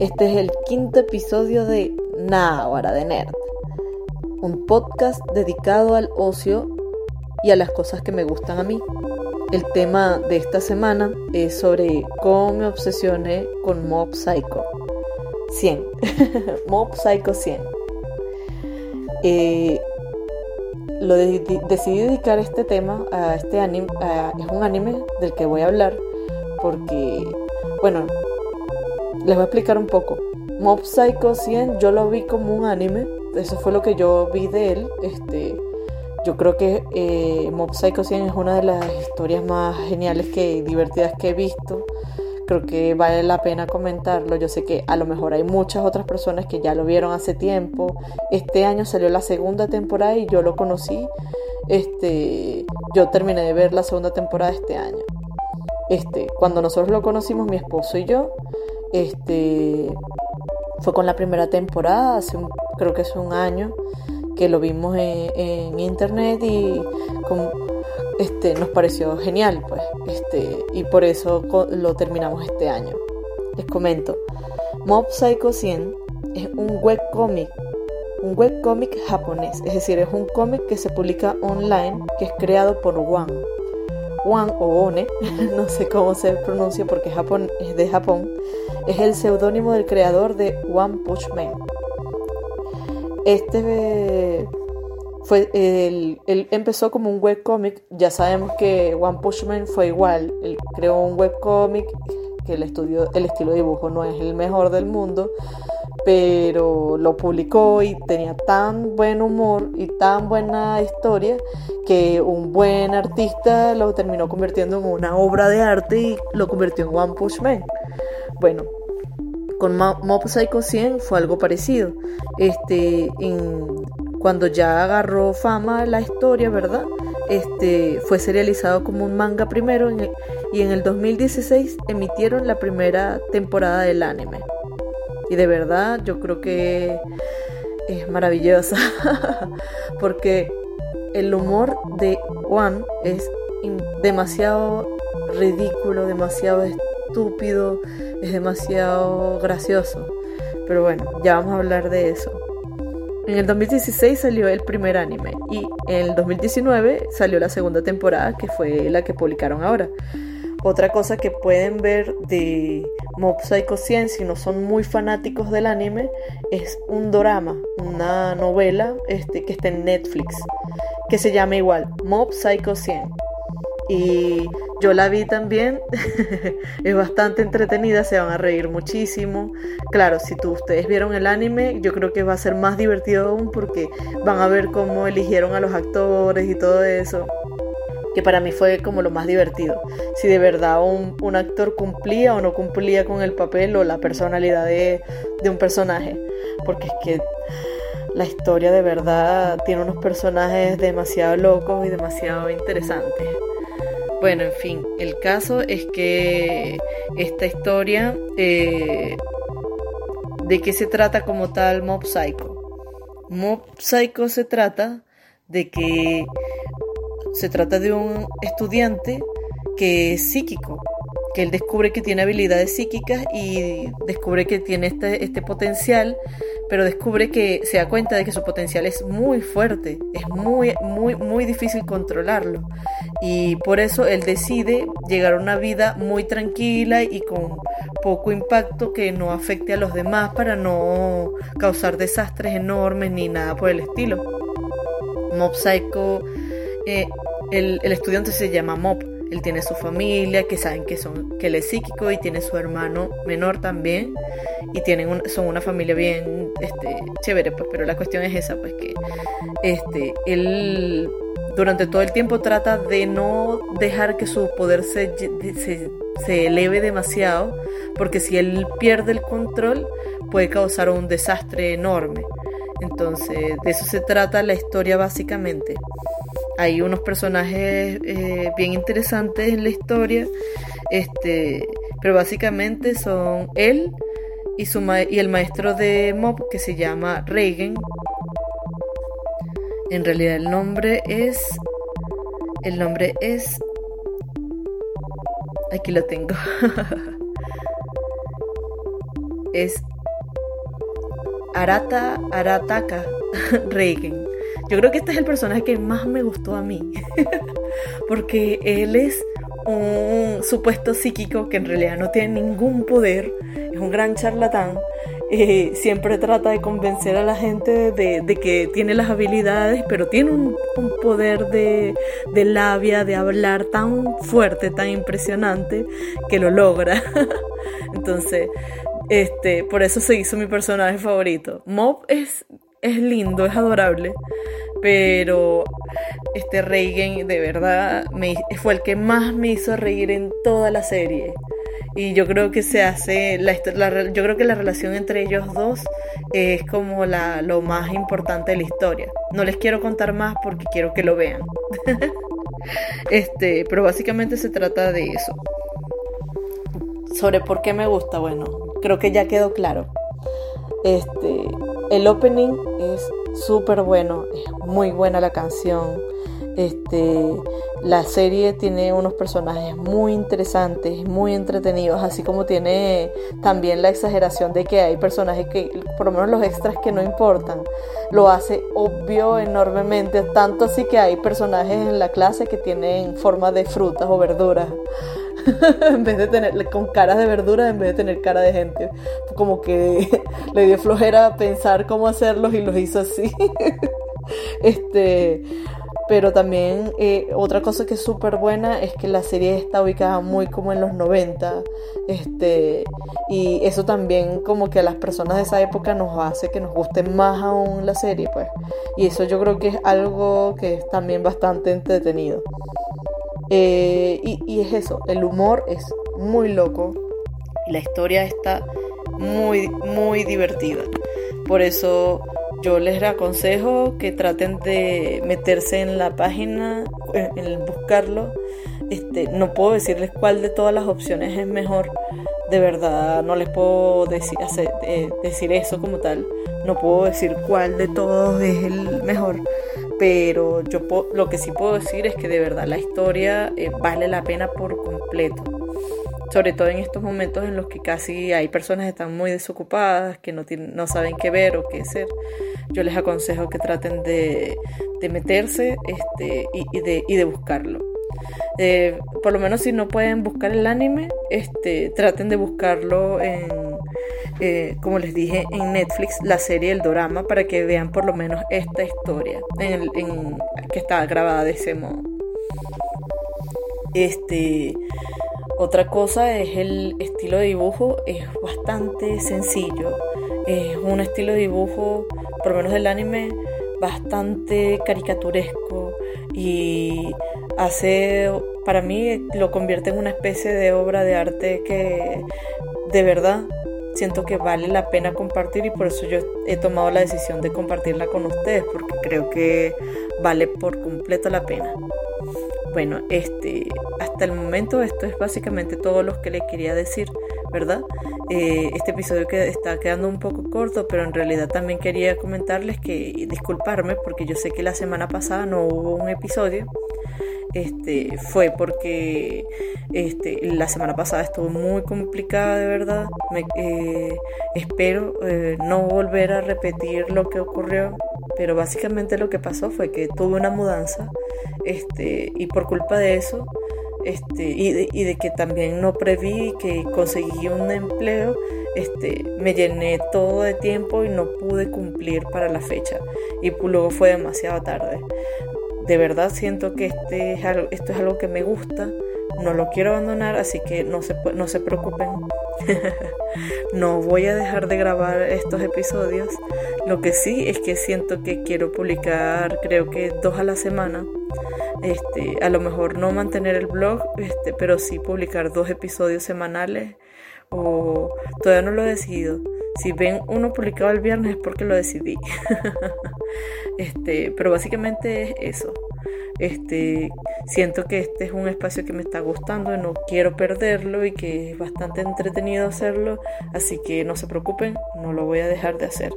Este es el quinto episodio de Náhuara de Nerd, un podcast dedicado al ocio y a las cosas que me gustan a mí. El tema de esta semana es sobre cómo me obsesioné con Mob Psycho 100. Mob Psycho 100. Eh, lo decidí dedicar este tema a este anime, es un anime del que voy a hablar porque, bueno, les voy a explicar un poco. Mob Psycho 100 yo lo vi como un anime, eso fue lo que yo vi de él. Este, yo creo que eh, Mob Psycho 100 es una de las historias más geniales que divertidas que he visto. Creo que vale la pena comentarlo. Yo sé que a lo mejor hay muchas otras personas que ya lo vieron hace tiempo. Este año salió la segunda temporada y yo lo conocí. Este, yo terminé de ver la segunda temporada este año. Este, cuando nosotros lo conocimos, mi esposo y yo, este, fue con la primera temporada, hace creo que hace un año, que lo vimos en, internet y este, nos pareció genial, pues, este, y por eso lo terminamos este año. Les comento, Mob Psycho 100 es un webcomic, un webcomic japonés, es decir, es un cómic que se publica online, que es creado por One Juan o One, no sé cómo se pronuncia porque Japón, es de Japón, es el seudónimo del creador de One Punch Man. Este fue el, empezó como un webcomic, ya sabemos que One Punch Man fue igual, él creó un webcomic que el, el estilo de dibujo no es el mejor del mundo, pero lo publicó y tenía tan buen humor y tan buena historia que un buen artista lo terminó convirtiendo en una obra de arte y lo convirtió en One Punch Man. Bueno, con Mob Psycho 100 fue algo parecido. Este, cuando ya agarró fama la historia, ¿verdad? Este, fue serializado como un manga primero y en el 2016 emitieron la primera temporada del anime. Y de verdad yo creo que es maravillosa porque el humor de Juan es demasiado ridículo, demasiado es demasiado gracioso. Pero bueno, ya vamos a hablar de eso. En el 2016 salió el primer anime y en el 2019 salió la segunda temporada que fue la que publicaron ahora. Otra cosa que pueden ver de Mob Psycho 100 si no son muy fanáticos del anime es un drama, una novela este, que está en Netflix que se llama igual Mob Psycho 100 y yo la vi también, es bastante entretenida, se van a reír muchísimo. Claro, si tú, ustedes vieron el anime, yo creo que va a ser más divertido aún porque van a ver cómo eligieron a los actores y todo eso que para mí fue como lo más divertido. Si de verdad un, actor cumplía o no cumplía con el papel o la personalidad de, un personaje. Porque es que la historia de verdad tiene unos personajes demasiado locos y demasiado interesantes. Bueno, en fin, el caso es que esta historia, eh, ¿de qué se trata como tal Mob Psycho? Mob Psycho se trata de que se trata de un estudiante que es psíquico, que él descubre que tiene habilidades psíquicas y descubre que tiene este, este potencial, pero descubre que se da cuenta de que su potencial es muy fuerte, es muy, muy, muy difícil controlarlo. Y por eso él decide llegar a una vida muy tranquila y con poco impacto que no afecte a los demás para no causar desastres enormes ni nada por el estilo. Mob Psycho eh, el, estudiante se llama Mop. Él tiene su familia, que saben que, son, que él es psíquico y tiene su hermano menor también. Y tienen son una familia bien este, chévere, pues, pero la cuestión es esa, pues que este, él durante todo el tiempo trata de no dejar que su poder se, se, eleve demasiado, porque si él pierde el control puede causar un desastre enorme. Entonces, de eso se trata la historia básicamente. Hay unos personajes eh, bien interesantes en la historia, este, pero básicamente son él y, su y el maestro de Mob que se llama Reagan. En realidad el nombre es... El nombre es... Aquí lo tengo. es Arata Arataka Reigen. Yo creo que este es el personaje que más me gustó a mí. Porque él es un supuesto psíquico que en realidad no tiene ningún poder, es un gran charlatán, eh, siempre trata de convencer a la gente de, que tiene las habilidades, pero tiene un, poder de, labia, de hablar tan fuerte, tan impresionante, que lo logra. Entonces, este, por eso se hizo mi personaje favorito. Mob es, es lindo, es adorable, pero este Reagan de verdad me, fue el que más me hizo reír en toda la serie. Y yo creo que se hace, la, yo creo que la relación entre ellos dos es como la, lo más importante de la historia. No les quiero contar más porque quiero que lo vean. este, pero básicamente se trata de eso. Sobre por qué me gusta, bueno, creo que ya quedó claro. Este, el opening es súper bueno, es muy buena la canción. Este, la serie tiene unos personajes muy interesantes, muy entretenidos, así como tiene también la exageración de que hay personajes que, por lo menos los extras que no importan, lo hace obvio enormemente, tanto así que hay personajes en la clase que tienen forma de frutas o verduras. en vez de tener con caras de verduras en vez de tener cara de gente. Como que le dio flojera pensar cómo hacerlos y los hizo así. este, pero también eh, otra cosa que es súper buena es que la serie está ubicada muy como en los 90. Este, y eso también como que a las personas de esa época nos hace que nos guste más aún la serie, pues. Y eso yo creo que es algo que es también bastante entretenido. Eh, y, y es eso, el humor es muy loco. La historia está muy, muy divertida. Por eso yo les aconsejo que traten de meterse en la página, en buscarlo. Este, no puedo decirles cuál de todas las opciones es mejor. De verdad, no les puedo decir, eh, decir eso como tal. No puedo decir cuál de todos es el mejor. Pero yo lo que sí puedo decir es que de verdad la historia eh, vale la pena por completo sobre todo en estos momentos en los que casi hay personas que están muy desocupadas, que no, tienen, no saben qué ver o qué hacer, yo les aconsejo que traten de, de meterse este, y, de, y de buscarlo. Eh, por lo menos si no pueden buscar el anime, este, traten de buscarlo en, eh, como les dije, en Netflix, la serie El Dorama, para que vean por lo menos esta historia en en, que está grabada de ese modo. Este, otra cosa es el estilo de dibujo, es bastante sencillo. Es un estilo de dibujo, por lo menos del anime, bastante caricaturesco y hace, para mí, lo convierte en una especie de obra de arte que de verdad siento que vale la pena compartir y por eso yo he tomado la decisión de compartirla con ustedes porque creo que vale por completo la pena. Bueno, este, hasta el momento esto es básicamente todo lo que le quería decir, ¿verdad? Eh, este episodio que está quedando un poco corto, pero en realidad también quería comentarles que disculparme porque yo sé que la semana pasada no hubo un episodio. Este, fue porque este, la semana pasada estuvo muy complicada de verdad. Me, eh, espero eh, no volver a repetir lo que ocurrió, pero básicamente lo que pasó fue que tuve una mudanza este, y por culpa de eso este, y, de, y de que también no preví que conseguí un empleo, este, me llené todo de tiempo y no pude cumplir para la fecha y luego fue demasiado tarde. De verdad siento que este es algo, esto es algo que me gusta, no lo quiero abandonar, así que no se, no se preocupen. no voy a dejar de grabar estos episodios. Lo que sí es que siento que quiero publicar, creo que dos a la semana. Este, a lo mejor no mantener el blog, este, pero sí publicar dos episodios semanales. O todavía no lo he decidido. Si ven uno publicado el viernes es porque lo decidí. este, pero básicamente es eso. Este, siento que este es un espacio que me está gustando, no quiero perderlo y que es bastante entretenido hacerlo, así que no se preocupen, no lo voy a dejar de hacer.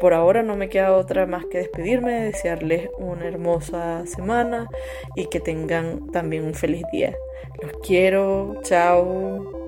por ahora no me queda otra más que despedirme, desearles una hermosa semana y que tengan también un feliz día. Los quiero, chao.